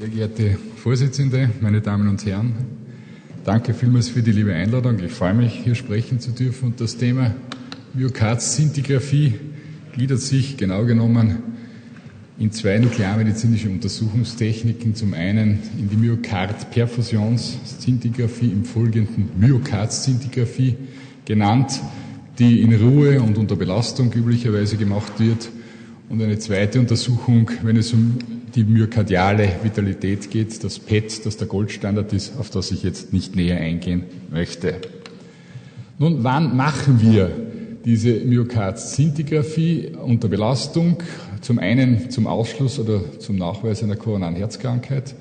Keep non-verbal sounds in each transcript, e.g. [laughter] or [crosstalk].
Sehr geehrte Vorsitzende, meine Damen und Herren, danke vielmals für die liebe Einladung. Ich freue mich, hier sprechen zu dürfen. Und das Thema Myokardzintigraphie gliedert sich genau genommen in zwei nuklearmedizinische Untersuchungstechniken. Zum einen in die Myokardperfusionszintigraphie, im folgenden Myokardzintigraphie genannt, die in Ruhe und unter Belastung üblicherweise gemacht wird. Und eine zweite Untersuchung, wenn es um die myokardiale Vitalität geht, das PET, das der Goldstandard ist, auf das ich jetzt nicht näher eingehen möchte. Nun, wann machen wir diese Myokardzintigraphie unter Belastung? Zum einen zum Ausschluss oder zum Nachweis einer koronaren Herzkrankheit.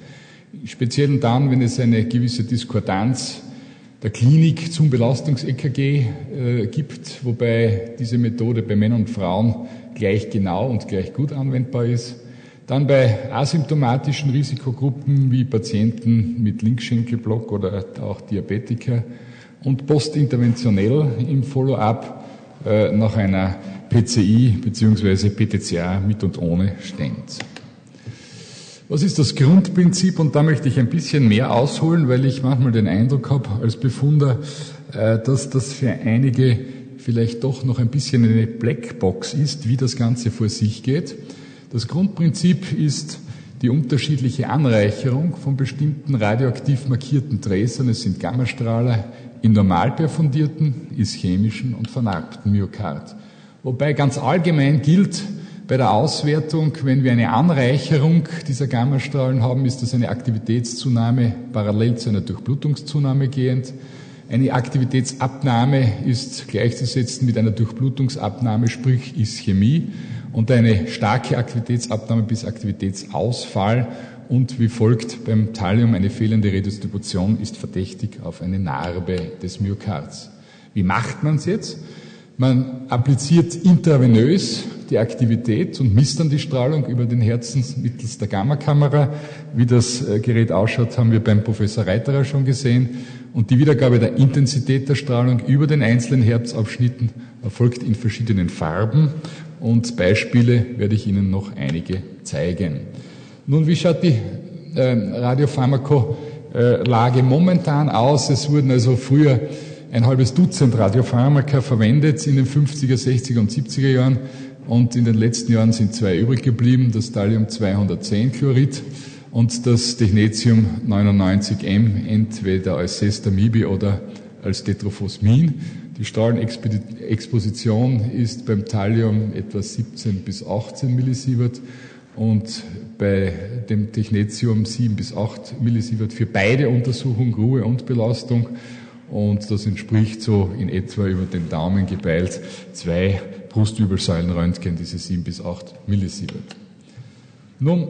Speziell dann, wenn es eine gewisse Diskordanz der Klinik zum Belastungs-EKG äh, gibt, wobei diese Methode bei Männern und Frauen gleich genau und gleich gut anwendbar ist. Dann bei asymptomatischen Risikogruppen wie Patienten mit Linkschenkelblock oder auch Diabetiker und postinterventionell im Follow-up äh, nach einer PCI bzw. PTCA mit und ohne Stent. Was ist das Grundprinzip? Und da möchte ich ein bisschen mehr ausholen, weil ich manchmal den Eindruck habe als Befunder, äh, dass das für einige vielleicht doch noch ein bisschen eine Blackbox ist, wie das Ganze vor sich geht. Das Grundprinzip ist die unterschiedliche Anreicherung von bestimmten radioaktiv markierten Träsern. Es sind Gammastrahler in normal perfundierten, ischämischen und vernarbten Myokard. Wobei ganz allgemein gilt, bei der Auswertung, wenn wir eine Anreicherung dieser Gammastrahlen haben, ist das eine Aktivitätszunahme parallel zu einer Durchblutungszunahme gehend. Eine Aktivitätsabnahme ist gleichzusetzen mit einer Durchblutungsabnahme, sprich Ischämie und eine starke Aktivitätsabnahme bis Aktivitätsausfall und wie folgt beim Thallium eine fehlende Redistribution ist verdächtig auf eine Narbe des Myokards. Wie macht man es jetzt? Man appliziert intravenös die Aktivität und misst dann die Strahlung über den Herzen mittels der Gammakamera. Wie das äh, Gerät ausschaut, haben wir beim Professor Reiterer schon gesehen. Und die Wiedergabe der Intensität der Strahlung über den einzelnen Herzabschnitten erfolgt in verschiedenen Farben und Beispiele werde ich Ihnen noch einige zeigen. Nun, wie schaut die äh, Radiopharmakolage momentan aus? Es wurden also früher ein halbes Dutzend Radiopharmaka verwendet in den 50er, 60er und 70er Jahren und in den letzten Jahren sind zwei übrig geblieben, das Thallium-210-Chlorid und das Technetium 99M, entweder als Sestamibi oder als Tetrophosmin. Die Strahlenexposition ist beim Thallium etwa 17 bis 18 Millisievert und bei dem Technetium 7 bis 8 Millisievert für beide Untersuchungen, Ruhe und Belastung. Und das entspricht so in etwa über den Daumen gebeilt zwei Brustübelsäulenröntgen, diese 7 bis 8 Millisievert. Nun,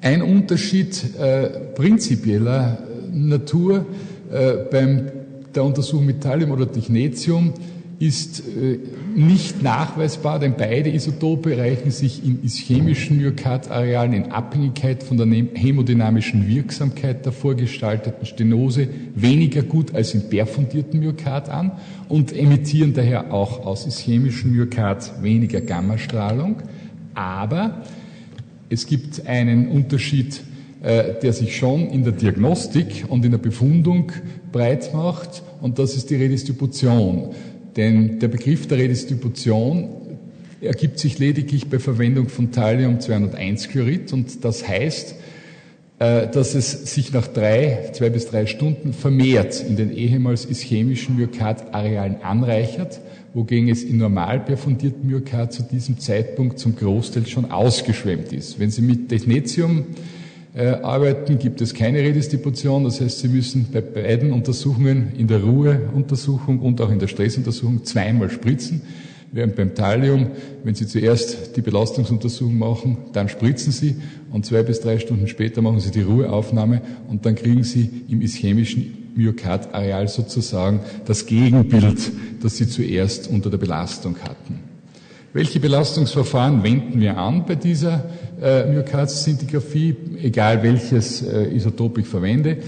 ein Unterschied äh, prinzipieller Natur äh, beim der Untersuchung mit Thallium oder Technetium ist äh, nicht nachweisbar, denn beide Isotope reichen sich in ischämischen Myokardarealen in Abhängigkeit von der hämodynamischen Wirksamkeit der vorgestalteten Stenose weniger gut als in perfundierten Myokard an und emittieren daher auch aus ischämischen Myokard weniger Gammastrahlung. Aber es gibt einen Unterschied der sich schon in der Diagnostik und in der Befundung breit macht, und das ist die Redistribution. Denn der Begriff der Redistribution ergibt sich lediglich bei Verwendung von Thallium-201-Chlorid und das heißt, äh, dass es sich nach drei, zwei bis drei Stunden vermehrt in den ehemals ischämischen Myokardarealen anreichert, wogegen es in normal perfundierten Myokard zu diesem Zeitpunkt zum Großteil schon ausgeschwemmt ist. Wenn Sie mit Technetium äh, arbeiten, gibt es keine Redistribution. Das heißt, Sie müssen bei beiden Untersuchungen, in der Ruheuntersuchung und auch in der Stressuntersuchung, zweimal spritzen. Während beim Thallium, wenn Sie zuerst die Belastungsuntersuchung machen, dann spritzen Sie und zwei bis drei Stunden später machen Sie die Ruheaufnahme und dann kriegen Sie im ischämischen Myokardareal sozusagen das Gegenbild, das Sie zuerst unter der Belastung hatten. Welche Belastungsverfahren wenden wir an bei dieser äh, Myokardzintigraphie, egal welches äh, Isotop ich verwende?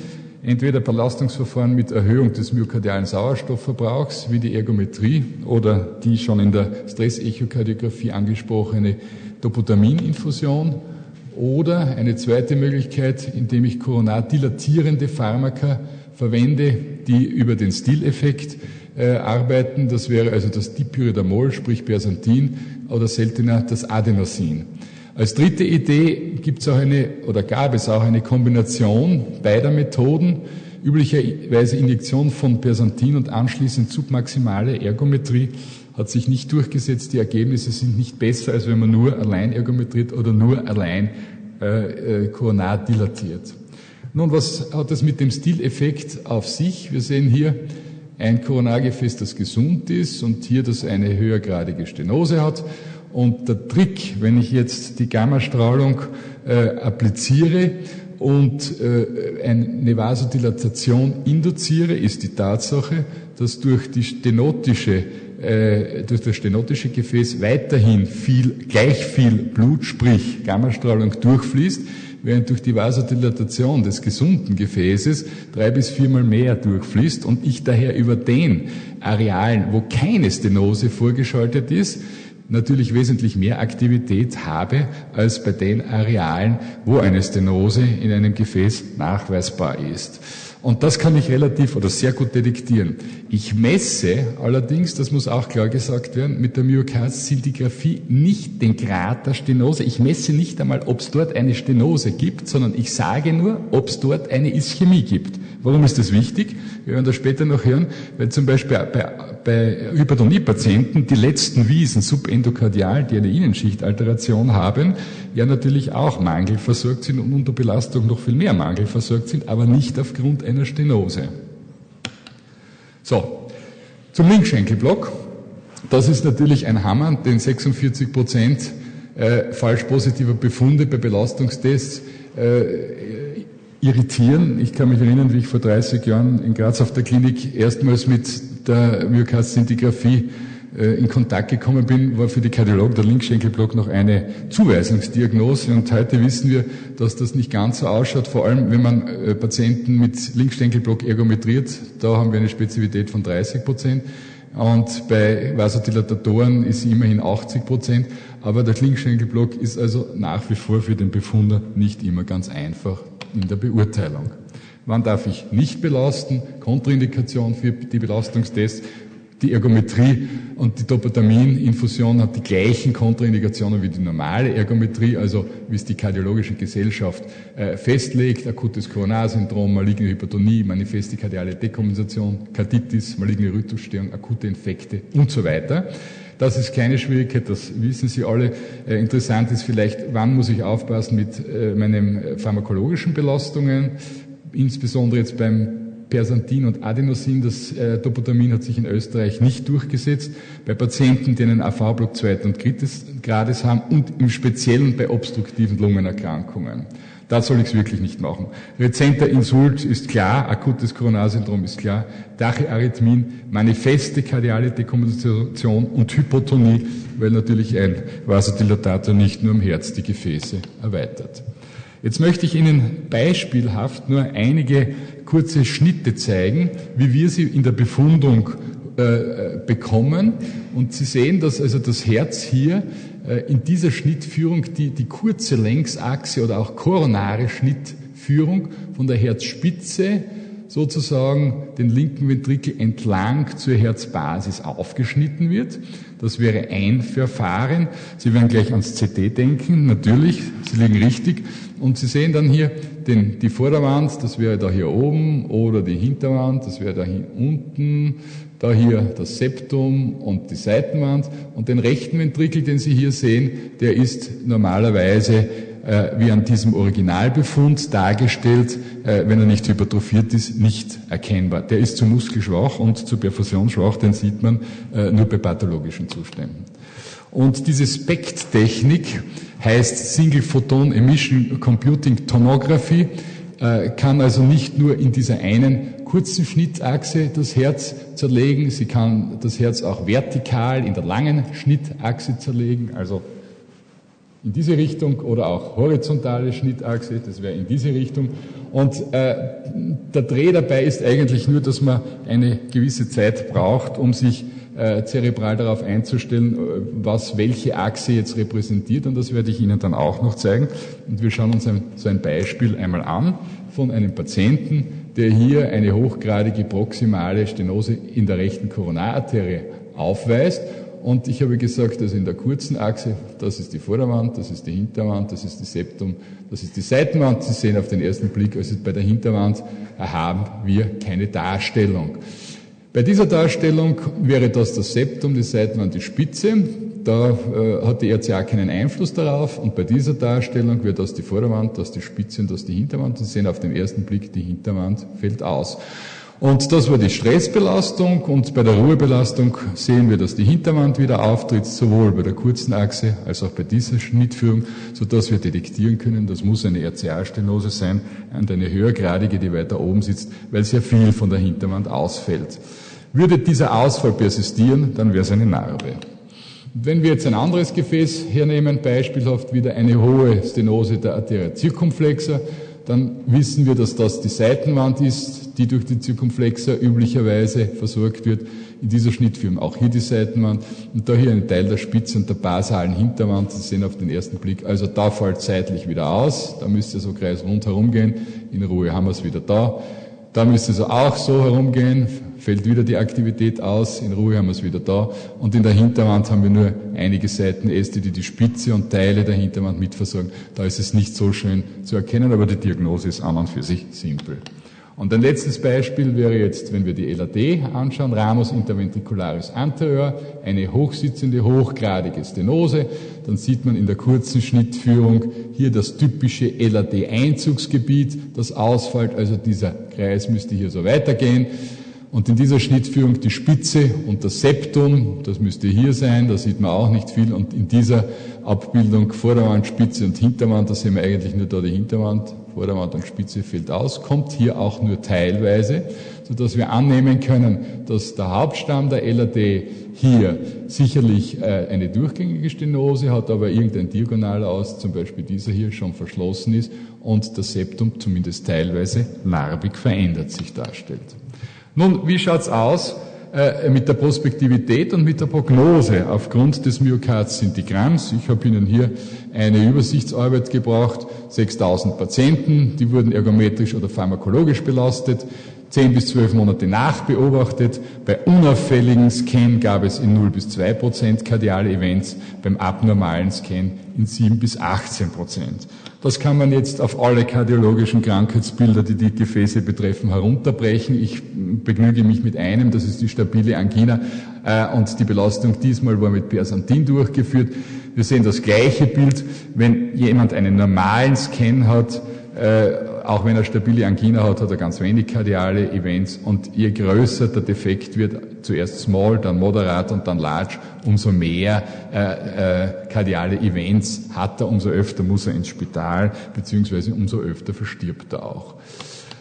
Entweder Belastungsverfahren mit Erhöhung des myokardialen Sauerstoffverbrauchs, wie die Ergometrie oder die schon in der Stressechokardiographie angesprochene Dopotamininfusion Oder eine zweite Möglichkeit, indem ich koronardilatierende Pharmaka verwende, die über den Stileffekt äh, arbeiten. Das wäre also das Dipyridamol, sprich Bersantin, oder seltener das Adenosin. Als dritte Idee gibt es auch eine, oder gab es auch eine Kombination beider Methoden, üblicherweise Injektion von Persantin und anschließend submaximale Ergometrie hat sich nicht durchgesetzt. Die Ergebnisse sind nicht besser, als wenn man nur allein ergometriert oder nur allein äh, äh, dilatiert. Nun, was hat das mit dem Stileffekt auf sich? Wir sehen hier ein Koronargefäß, das gesund ist und hier das eine höhergradige Stenose hat. Und der Trick, wenn ich jetzt die Gammastrahlung äh, appliziere und äh, eine Vasodilatation induziere, ist die Tatsache, dass durch die stenotische äh, durch das stenotische Gefäß weiterhin viel, gleich viel Blut, sprich Gammastrahlung durchfließt, während durch die Vasodilatation des gesunden Gefäßes drei bis viermal mehr durchfließt und ich daher über den Arealen, wo keine Stenose vorgeschaltet ist, natürlich wesentlich mehr Aktivität habe als bei den Arealen, wo eine Stenose in einem Gefäß nachweisbar ist. Und das kann ich relativ oder sehr gut detektieren. Ich messe allerdings, das muss auch klar gesagt werden, mit der Myokard-Szintigraphie nicht den Grad der Stenose. Ich messe nicht einmal, ob es dort eine Stenose gibt, sondern ich sage nur, ob es dort eine Ischämie gibt. Warum ist das wichtig? Wir werden das später noch hören, weil zum Beispiel bei, bei Hypertonie-Patienten die letzten Wiesen subendokardial, die eine Innenschichtalteration haben, ja natürlich auch mangelversorgt sind und unter Belastung noch viel mehr mangelversorgt sind, aber nicht aufgrund einer Stenose. So, zum Linkschenkelblock. Das ist natürlich ein Hammer, den 46 Prozent äh, falsch positiver Befunde bei Belastungstests äh, irritieren. Ich kann mich erinnern, wie ich vor 30 Jahren in Graz auf der Klinik erstmals mit der Myokardzintigraphie äh, in Kontakt gekommen bin, war für die Kardiologen der Linkschenkelblock noch eine Zuweisungsdiagnose. Und heute wissen wir, dass das nicht ganz so ausschaut, vor allem wenn man äh, Patienten mit Linkschenkelblock ergometriert. Da haben wir eine Spezifität von 30 Prozent. Und bei Vasodilatatoren ist sie immerhin 80 Prozent. Aber der Linkschenkelblock ist also nach wie vor für den Befunder nicht immer ganz einfach in der Beurteilung. Wann darf ich nicht belasten? Kontraindikation für die Belastungstests die Ergometrie und die Dopatamin-Infusion hat die gleichen Kontraindikationen wie die normale Ergometrie, also wie es die kardiologische Gesellschaft äh, festlegt, akutes Koronarsyndrom, maligne Hypertonie, manifeste kardiale Dekompensation, Karditis, maligne Rhythmusstörung, akute Infekte und so weiter. Das ist keine Schwierigkeit, das wissen Sie alle. Äh, interessant ist vielleicht, wann muss ich aufpassen mit äh, meinen äh, pharmakologischen Belastungen, insbesondere jetzt beim Persantin und Adenosin, das äh, Dopotamin hat sich in Österreich nicht durchgesetzt. Bei Patienten, die einen AV-Block zweiten und dritten Grades haben und im Speziellen bei obstruktiven Lungenerkrankungen. Da soll ich es wirklich nicht machen. Rezenter Insult ist klar, akutes Koronarsyndrom ist klar, Tachyarrhythmien, manifeste kardiale Dekompensation und Hypotonie, weil natürlich ein Vasodilatator nicht nur am Herz die Gefäße erweitert. Jetzt möchte ich Ihnen beispielhaft nur einige kurze Schnitte zeigen, wie wir sie in der Befundung äh, bekommen. Und Sie sehen, dass also das Herz hier äh, in dieser Schnittführung die, die kurze Längsachse oder auch koronare Schnittführung von der Herzspitze sozusagen den linken Ventrikel entlang zur Herzbasis aufgeschnitten wird. Das wäre ein Verfahren. Sie werden gleich ans CT denken, natürlich, Sie liegen richtig. Und Sie sehen dann hier den, die Vorderwand, das wäre da hier oben, oder die Hinterwand, das wäre da hier unten, da hier das Septum und die Seitenwand. Und den rechten Ventrikel, den Sie hier sehen, der ist normalerweise äh, wie an diesem Originalbefund dargestellt, äh, wenn er nicht hypertrophiert ist, nicht erkennbar. Der ist zu muskelschwach und zu perfusionsschwach, den sieht man äh, nur bei pathologischen Zuständen. Und diese SPECT-Technik heißt Single Photon Emission Computing Tomography, äh, kann also nicht nur in dieser einen kurzen Schnittachse das Herz zerlegen, sie kann das Herz auch vertikal in der langen Schnittachse zerlegen, also in diese Richtung oder auch horizontale Schnittachse, das wäre in diese Richtung. Und äh, der Dreh dabei ist eigentlich nur, dass man eine gewisse Zeit braucht, um sich äh, zerebral darauf einzustellen, äh, was welche Achse jetzt repräsentiert. Und das werde ich Ihnen dann auch noch zeigen. Und wir schauen uns ein, so ein Beispiel einmal an von einem Patienten, der hier eine hochgradige proximale Stenose in der rechten Koronararterie aufweist. Und ich habe gesagt, also in der kurzen Achse, das ist die Vorderwand, das ist die Hinterwand, das ist die Septum, das ist die Seitenwand. Sie sehen auf den ersten Blick, also bei der Hinterwand haben wir keine Darstellung. Bei dieser Darstellung wäre das das Septum, die Seitenwand die Spitze. Da äh, hat die RCA keinen Einfluss darauf. Und bei dieser Darstellung wäre das die Vorderwand, das die Spitze und das die Hinterwand. Sie sehen auf den ersten Blick, die Hinterwand fällt aus. Und das war die Stressbelastung und bei der Ruhebelastung sehen wir, dass die Hinterwand wieder auftritt, sowohl bei der kurzen Achse als auch bei dieser Schnittführung, sodass wir detektieren können, das muss eine RCA-Stenose sein und eine höhergradige, die weiter oben sitzt, weil sehr viel von der Hinterwand ausfällt. Würde dieser Ausfall persistieren, dann wäre es eine Narbe. Wenn wir jetzt ein anderes Gefäß hernehmen, beispielhaft wieder eine hohe Stenose der Arteria circumflexa, dann wissen wir, dass das die Seitenwand ist, die durch die Zirkumflexer üblicherweise versorgt wird. In dieser Schnittführung auch hier die Seitenwand und da hier ein Teil der Spitze und der basalen Hinterwand. Sie sehen auf den ersten Blick, also da fällt seitlich wieder aus. Da müsste so Kreis rundherum gehen. In Ruhe haben wir es wieder da. Da müsste es auch so herumgehen, fällt wieder die Aktivität aus, in Ruhe haben wir es wieder da. Und in der Hinterwand haben wir nur einige Seitenäste, die die Spitze und Teile der Hinterwand mitversorgen. Da ist es nicht so schön zu erkennen, aber die Diagnose ist an und für sich simpel. Und ein letztes Beispiel wäre jetzt, wenn wir die LAD anschauen, Ramus interventricularis anterior, eine hochsitzende, hochgradige Stenose. Dann sieht man in der kurzen Schnittführung hier das typische LAD-Einzugsgebiet, das ausfällt. Also dieser Kreis müsste hier so weitergehen. Und in dieser Schnittführung die Spitze und das Septum, das müsste hier sein, da sieht man auch nicht viel. Und in dieser Abbildung Vorderwand, Spitze und Hinterwand, da sehen wir eigentlich nur da die Hinterwand, Vorderwand und Spitze fällt aus, kommt hier auch nur teilweise, so dass wir annehmen können, dass der Hauptstamm der LAD hier sicherlich äh, eine durchgängige Stenose hat, aber irgendein diagonaler aus, zum Beispiel dieser hier, schon verschlossen ist und das Septum zumindest teilweise larbig verändert sich darstellt. Nun, wie schaut's aus äh, mit der Prospektivität und mit der Prognose? Aufgrund des Myokard-Syndigramms? Ich habe Ihnen hier eine Übersichtsarbeit gebracht, 6000 Patienten, die wurden ergometrisch oder pharmakologisch belastet, 10 bis 12 Monate nachbeobachtet. Bei unauffälligen Scan gab es in 0 bis 2 Prozent kardiale Events, beim abnormalen Scan in 7 bis 18 Prozent. Das kann man jetzt auf alle kardiologischen Krankheitsbilder, die die Gefäße betreffen, herunterbrechen. Ich begnüge mich mit einem, das ist die stabile Angina äh, und die Belastung diesmal war mit Persantin durchgeführt. Wir sehen das gleiche Bild, wenn jemand einen normalen Scan hat, äh, auch wenn er stabile Angina hat, hat er ganz wenig kardiale Events und je größer der Defekt wird, zuerst small, dann moderat und dann large, umso mehr äh, äh, kardiale Events hat er, umso öfter muss er ins Spital, beziehungsweise umso öfter verstirbt er auch.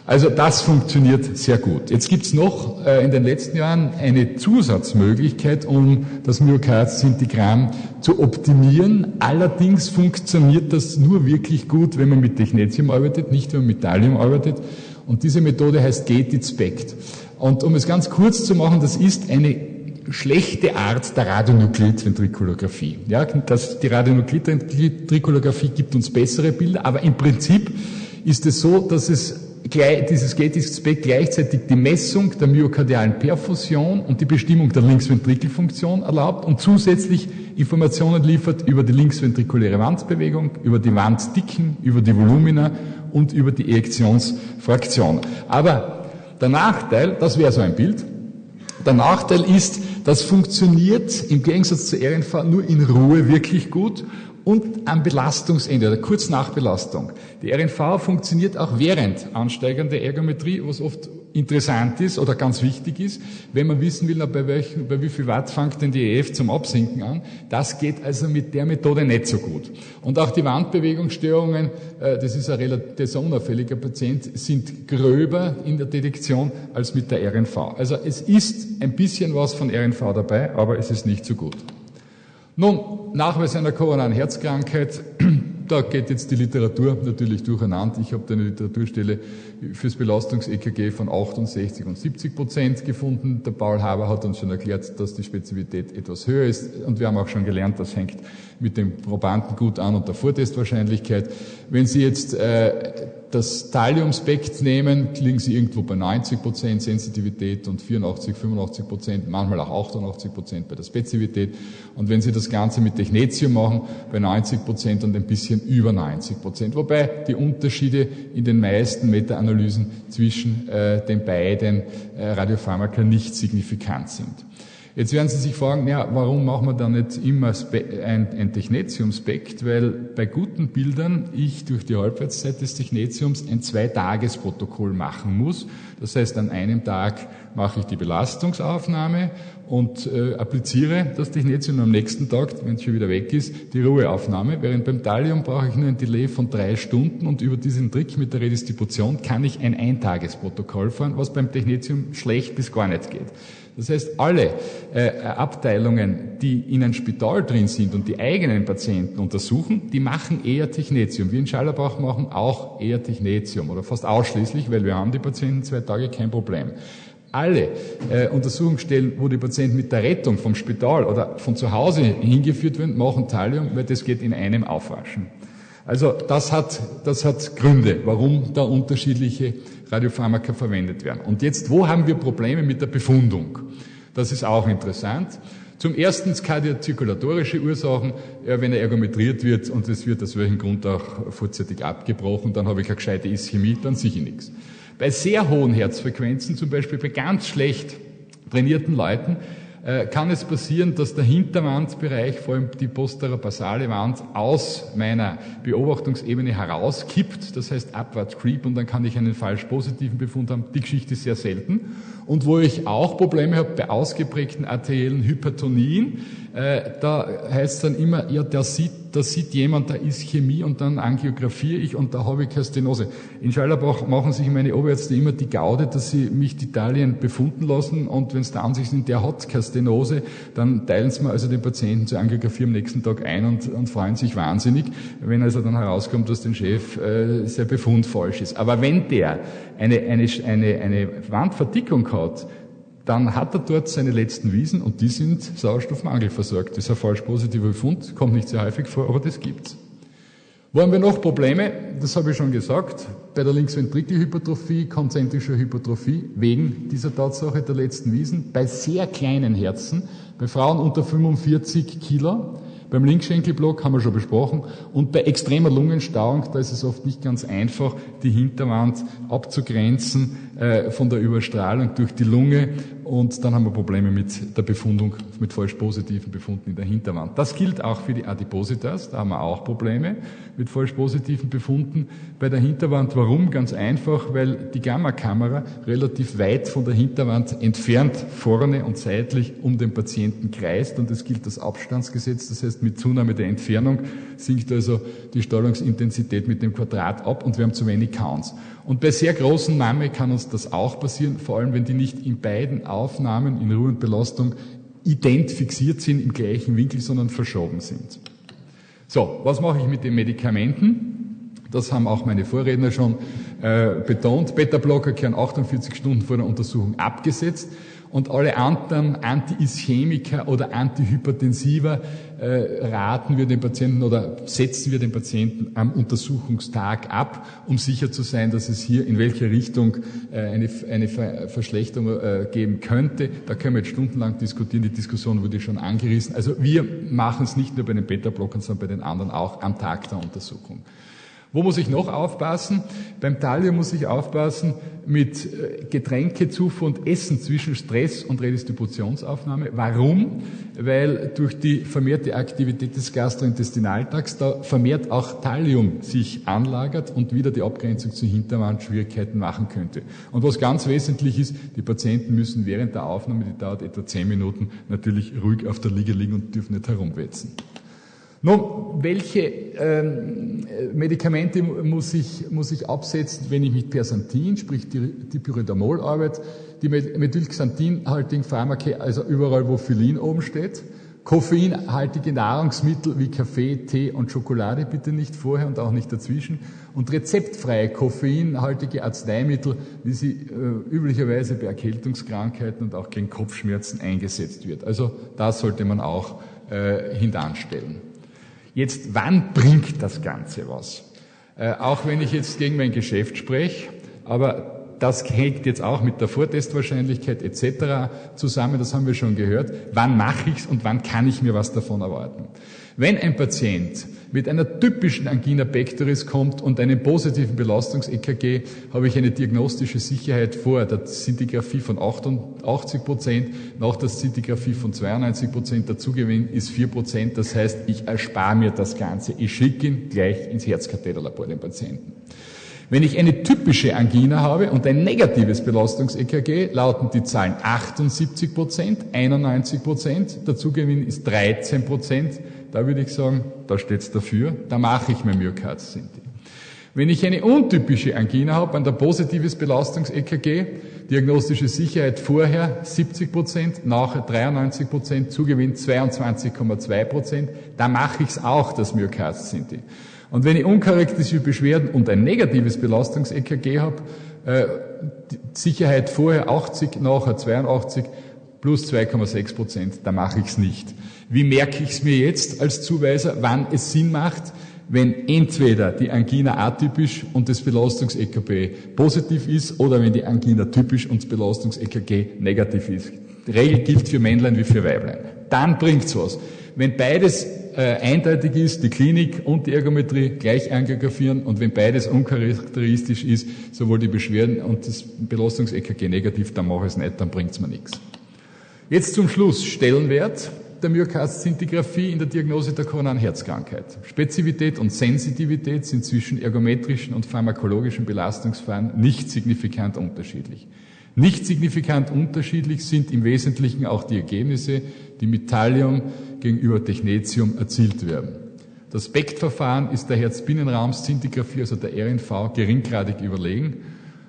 Also das funktioniert sehr gut. Jetzt gibt's noch äh, in den letzten Jahren eine Zusatzmöglichkeit, um das Myokard-Syntigramm zu optimieren. Allerdings funktioniert das nur wirklich gut, wenn man mit Technetium arbeitet, nicht wenn man mit Thallium arbeitet. Und diese Methode heißt Gated SPECT. Und um es ganz kurz zu machen, das ist eine schlechte Art der Radionuklidventrikulographie. Ja, das, die Radionuklidventrikulographie gibt uns bessere Bilder, aber im Prinzip ist es so, dass es dieses Gated-Spec gleichzeitig die Messung der myokardialen Perfusion und die Bestimmung der Linksventrikelfunktion erlaubt und zusätzlich Informationen liefert über die linksventrikuläre Wandbewegung, über die Wanddicken, über die Volumina und über die Ejektionsfraktion. Aber der Nachteil, das wäre so ein Bild, der Nachteil ist, das funktioniert im Gegensatz zur RNV nur in Ruhe wirklich gut und am Belastungsende oder kurz nach Belastung. Die RNV funktioniert auch während ansteigender Ergometrie, was oft interessant ist oder ganz wichtig ist, wenn man wissen will, bei, welchen, bei wie viel Watt fängt denn die EF zum Absinken an. Das geht also mit der Methode nicht so gut. Und auch die Wandbewegungsstörungen, äh, das ist ein relativ unauffälliger Patient, sind gröber in der Detektion als mit der RNV. Also es ist ein bisschen was von RNV dabei, aber es ist nicht so gut. Nun, Nachweis einer koronaren Herzkrankheit [clears throat] da geht jetzt die Literatur natürlich durcheinander. Ich habe eine Literaturstelle fürs Belastungs-EKG von 68 und 70 Prozent gefunden. Der Paul Haber hat uns schon erklärt, dass die Spezifität etwas höher ist. Und wir haben auch schon gelernt, das hängt mit dem Probanden gut an und der Vortestwahrscheinlichkeit. Wenn Sie jetzt äh, das Thallium-Spekt nehmen, liegen Sie irgendwo bei 90 Prozent Sensitivität und 84, 85 Prozent, manchmal auch 88 Prozent bei der Spezifität. Und wenn Sie das Ganze mit Technetium machen, bei 90 Prozent und ein bisschen über 90 Prozent. Wobei die Unterschiede in den meisten Meta-Analysen zwischen äh, den beiden äh, Radiopharmaka nicht signifikant sind. Jetzt werden Sie sich fragen, ja, warum machen wir dann nicht immer ein, ein Technetium-Spekt? Weil bei guten Bildern ich durch die Halbwertszeit des Technetiums ein Zwei-Tages-Protokoll machen muss. Das heißt, an einem Tag mache ich die Belastungsaufnahme und äh, appliziere das Technetium am nächsten Tag, wenn es schon wieder weg ist, die Ruheaufnahme. Während beim Thallium brauche ich nur ein Delay von drei Stunden und über diesen Trick mit der Redistribution kann ich ein Eintagesprotokoll fahren, was beim Technetium schlecht bis gar nicht geht. Das heißt, alle äh, Abteilungen, die in einem Spital drin sind und die eigenen Patienten untersuchen, die machen eher Technetium. Wir in Schallerbach machen auch eher Technetium oder fast ausschließlich, weil wir haben die Patienten zwei Tage kein Problem. Alle äh, Untersuchungsstellen, wo die Patienten mit der Rettung vom Spital oder von zu Hause hingeführt werden, machen Thallium, weil das geht in einem aufwaschen. Also das hat, das hat Gründe, warum da unterschiedliche Radiopharmaka verwendet werden. Und jetzt, wo haben wir Probleme mit der Befundung? Das ist auch interessant. Zum ersten kardiozirkulatorische Ursachen, wenn er ergometriert wird und es wird aus welchem Grund auch vorzeitig abgebrochen, dann habe ich eine gescheite Ischämie, dann sicher nichts. Bei sehr hohen Herzfrequenzen, zum Beispiel bei ganz schlecht trainierten Leuten, kann es passieren, dass der Hinterwandbereich, vor allem die posterobasale Wand, aus meiner Beobachtungsebene herauskippt, das heißt abwärts creep und dann kann ich einen falsch positiven Befund haben. Die Geschichte ist sehr selten. Und wo ich auch Probleme habe bei ausgeprägten arteriellen Hypertonien, äh, da heißt es dann immer, ja, der sieht da sieht jemand, da ist Chemie und dann angiografiere ich und da habe ich keine Stenose. In Schallerbach machen sich meine Oberärzte immer die Gaude, dass sie mich die Italien befunden lassen und wenn es der Ansicht sind, der hat keine Stenose, dann teilen sie mir also den Patienten zur Angiografie am nächsten Tag ein und, und freuen sich wahnsinnig, wenn also dann herauskommt, dass dem Chef äh, sein Befund falsch ist. Aber wenn der eine, eine, eine, eine Wandverdickung hat, dann hat er dort seine letzten Wiesen und die sind Sauerstoffmangel versorgt. Das ist ein falsch positiver Befund, kommt nicht sehr häufig vor, aber das gibt's. Wo haben wir noch Probleme? Das habe ich schon gesagt. Bei der Linksventrikelhypertrophie, konzentrischer Hypertrophie, wegen dieser Tatsache der letzten Wiesen, bei sehr kleinen Herzen, bei Frauen unter 45 Kilo, beim Linkschenkelblock haben wir schon besprochen. Und bei extremer Lungenstauung, da ist es oft nicht ganz einfach, die Hinterwand abzugrenzen äh, von der Überstrahlung durch die Lunge. Und dann haben wir Probleme mit der Befundung, mit falsch positiven Befunden in der Hinterwand. Das gilt auch für die Adipositas. Da haben wir auch Probleme mit falsch positiven Befunden bei der Hinterwand. Warum? Ganz einfach, weil die Gammakamera relativ weit von der Hinterwand entfernt vorne und seitlich um den Patienten kreist. Und es gilt das Abstandsgesetz. Das heißt, mit Zunahme der Entfernung sinkt also die Strahlungsintensität mit dem Quadrat ab und wir haben zu wenig Counts. Und bei sehr großen Mame kann uns das auch passieren, vor allem wenn die nicht in beiden Aufnahmen in Ruhe und Belastung ident fixiert sind im gleichen Winkel, sondern verschoben sind. So, was mache ich mit den Medikamenten? Das haben auch meine Vorredner schon äh, betont. Beta-Blocker kehren 48 Stunden vor der Untersuchung abgesetzt und alle anderen Anti-Ischämiker oder Antihypertensiva äh, raten wir den Patienten oder setzen wir den Patienten am Untersuchungstag ab, um sicher zu sein, dass es hier in welche Richtung äh, eine, eine Verschlechterung äh, geben könnte. Da können wir jetzt stundenlang diskutieren. Die Diskussion wurde schon angerissen. Also wir machen es nicht nur bei den Beta-Blockern, sondern bei den anderen auch am Tag der Untersuchung. Wo muss ich noch aufpassen? Beim Thallium muss ich aufpassen mit äh, Getränkezufuhr und Essen zwischen Stress und Redistributionsaufnahme. Warum? Weil durch die vermehrte Aktivität des Gastrointestinaltrakts da vermehrt auch Thallium sich anlagert und wieder die Abgrenzung zur Hinterwand Schwierigkeiten machen könnte. Und was ganz wesentlich ist, die Patienten müssen während der Aufnahme, die dauert etwa zehn Minuten, natürlich ruhig auf der Liege liegen und dürfen nicht herumwetzen. Nun, welche ähm, Medikamente muss ich, muss ich absetzen, wenn ich mit Persantin, sprich die, Pyridamol arbeite, die Methylxanthin-haltigen Pharmaka, also überall, wo Phyllin oben steht, Koffeinhaltige Nahrungsmittel wie Kaffee, Tee und Schokolade bitte nicht vorher und auch nicht dazwischen. Und rezeptfreie koffeinhaltige Arzneimittel, wie sie äh, üblicherweise bei Erkältungskrankheiten und auch gegen Kopfschmerzen eingesetzt wird. Also das sollte man auch äh, hintanstellen. Jetzt, wann bringt das Ganze was? Äh, auch wenn ich jetzt gegen mein Geschäft spreche, aber das hängt jetzt auch mit der Vortestwahrscheinlichkeit etc. zusammen, das haben wir schon gehört. Wann mache ich es und wann kann ich mir was davon erwarten? Wenn ein Patient mit einer typischen Angina pectoris kommt und einem positiven Belastungs-EKG, habe ich eine diagnostische Sicherheit vor der Sintigraphie von 88 Prozent, nach der Sintigraphie von 92 Prozent, der ist 4 Prozent, das heißt, ich erspare mir das Ganze. Ich schicke ihn gleich ins Herzkatheterlabor, den Patienten. Wenn ich eine typische Angina habe und ein negatives Belastungs-EKG, lauten die Zahlen 78 Prozent, 91 Prozent, der ist 13 Prozent. Da würde ich sagen, da steht's dafür, da mache ich mein Myokard-Sinti. Wenn ich eine untypische Angina habe, ein positives Belastungs-EKG, diagnostische Sicherheit vorher 70 Prozent, nachher 93 Prozent, Zugewinn 22,2 Prozent, da mache ich es auch, das Myokard-Sinti. Und wenn ich uncharakteristische Beschwerden und ein negatives Belastungs-EKG habe, äh, Sicherheit vorher 80, nachher 82, plus 2,6 Prozent, da mache ich es nicht. Wie merke ich es mir jetzt als Zuweiser, wann es Sinn macht, wenn entweder die Angina atypisch und das Belastungs-EKG positiv ist oder wenn die Angina typisch und das Belastungs-EKG negativ ist. Die Regel gilt für Männlein wie für Weiblein. Dann bringt's was. Wenn beides äh, eindeutig ist, die Klinik und die Ergometrie gleich angiografieren und wenn beides uncharakteristisch ist, sowohl die Beschwerden und das Belastungs-EKG negativ, dann mache ich es nicht, dann bringt es mir nichts. Jetzt zum Schluss Stellenwert der Myokardzintigraphie in der Diagnose der koronaren Herzkrankheit. Spezifität und Sensitivität sind zwischen ergometrischen und pharmakologischen Belastungsverfahren nicht signifikant unterschiedlich. Nicht signifikant unterschiedlich sind im Wesentlichen auch die Ergebnisse, die mit Thallium gegenüber Technetium erzielt werden. Das BECT-Verfahren ist der Herzbinnenraumszintigraphie, also der RNV, geringgradig überlegen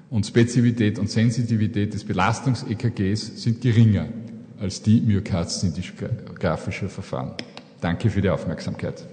und Spezifität und Sensitivität des Belastungs-EKGs sind geringer als die myokard Verfahren. Danke für die Aufmerksamkeit.